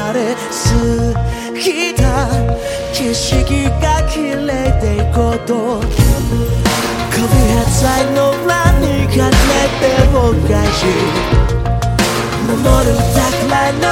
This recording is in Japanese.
まれ過ぎた景色が綺麗でいこうと。首は才の裏に隠れてお返し守るたくらいの